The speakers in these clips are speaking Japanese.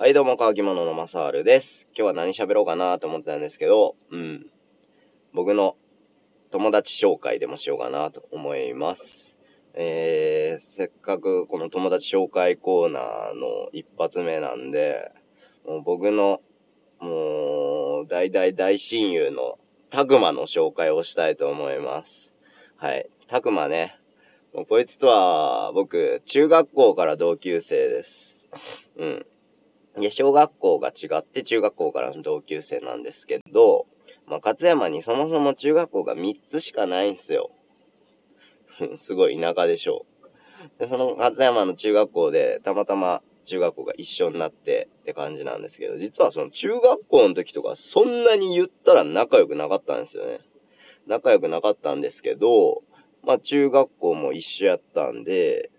はい、どうも、乾き物のマサールです。今日は何喋ろうかなと思ってたんですけど、うん。僕の友達紹介でもしようかなと思います。えー、せっかくこの友達紹介コーナーの一発目なんで、もう僕の、もう、大大大親友のタグマの紹介をしたいと思います。はい。タグマね。もうこいつとは僕、中学校から同級生です。うん。で、小学校が違って中学校からの同級生なんですけど、まあ、勝山にそもそも中学校が3つしかないんすよ。すごい田舎でしょう。で、その勝山の中学校でたまたま中学校が一緒になってって感じなんですけど、実はその中学校の時とかそんなに言ったら仲良くなかったんですよね。仲良くなかったんですけど、まあ中学校も一緒やったんで、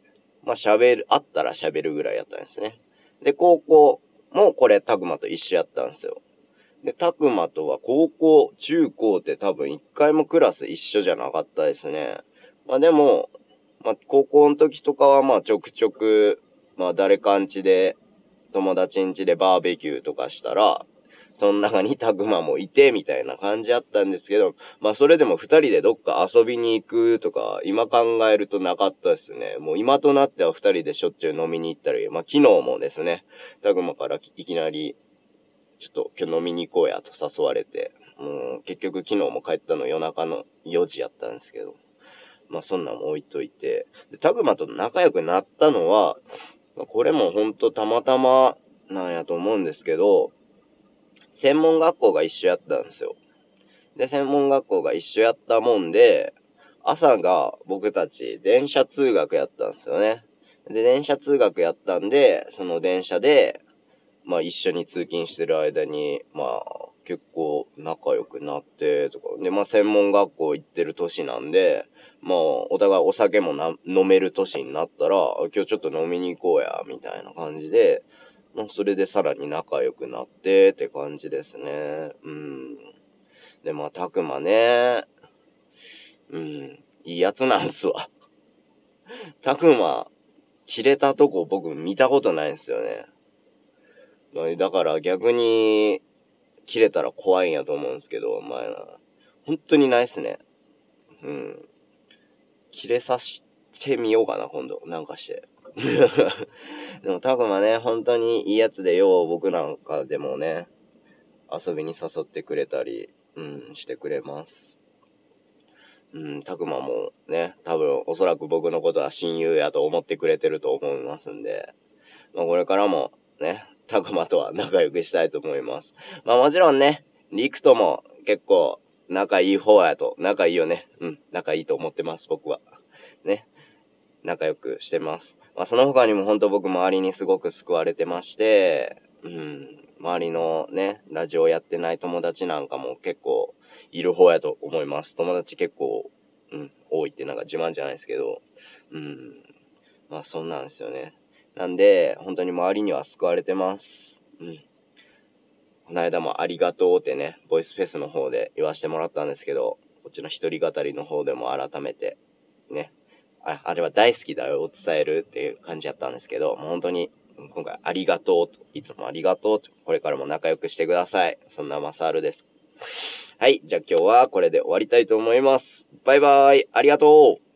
まあ喋る、会ったら喋るぐらいやったんですね。で、高校もこれ、たくまと一緒やったんですよ。で、たくまとは高校、中高って多分一回もクラス一緒じゃなかったですね。まあでも、まあ高校の時とかはまあちょくちょく、まあ誰かんちで、友達んちでバーベキューとかしたら、その中にたくまもいて、みたいな感じあったんですけど、まあそれでも二人でどっか遊びに行くとか、今考えるとなかったですね。もう今となっては二人でしょっちゅう飲みに行ったり、まあ昨日もですね、たくまからいきなり、ちょっと今日飲みに行こうやと誘われて、もう結局昨日も帰ったの夜中の4時やったんですけど、まあそんなんも置いといて、で、たくまと仲良くなったのは、まこれもほんとたまたまなんやと思うんですけど、専門学校が一緒やったんですよ。で、専門学校が一緒やったもんで、朝が僕たち電車通学やったんですよね。で、電車通学やったんで、その電車で、まあ一緒に通勤してる間に、まあ結構仲良くなって、とか。で、まあ専門学校行ってる年なんで、まあお互いお酒も飲める年になったら、今日ちょっと飲みに行こうや、みたいな感じで、まあそれでさらに仲良くなってって感じですね。うん。で、まあたくまね、うん、いいやつなんすわ。たくま、切れたとこ僕見たことないんすよね。だから逆に、切れたら怖いんやと思うんすけど、まあ、本当にないっすね。うん。切れさしてみようかな、今度。なんかして。でも、たくまね、本当にいいやつで、よう僕なんかでもね、遊びに誘ってくれたり、うん、してくれます。うん、たくまもね、多分おそらく僕のことは親友やと思ってくれてると思いますんで、まあこれからもね、たくまとは仲良くしたいと思います。まあもちろんね、リクとも結構仲いい方やと、仲いいよね。うん、仲いいと思ってます、僕は。ね。仲良くしてます。まあその他にも本当僕周りにすごく救われてまして、うん、周りのね、ラジオやってない友達なんかも結構いる方やと思います。友達結構、うん、多いってなんか自慢じゃないですけど、うん、まあそんなんですよね。なんで、本当に周りには救われてます。うん。この間もありがとうってね、ボイスフェスの方で言わせてもらったんですけど、こっちの一人語りの方でも改めて、ね、ああれは大好きだよを伝えるっていう感じやったんですけど、もう本当に今回ありがとうと、いつもありがとうと、これからも仲良くしてください。そんなマサールです。はい、じゃあ今日はこれで終わりたいと思います。バイバーイ、ありがとう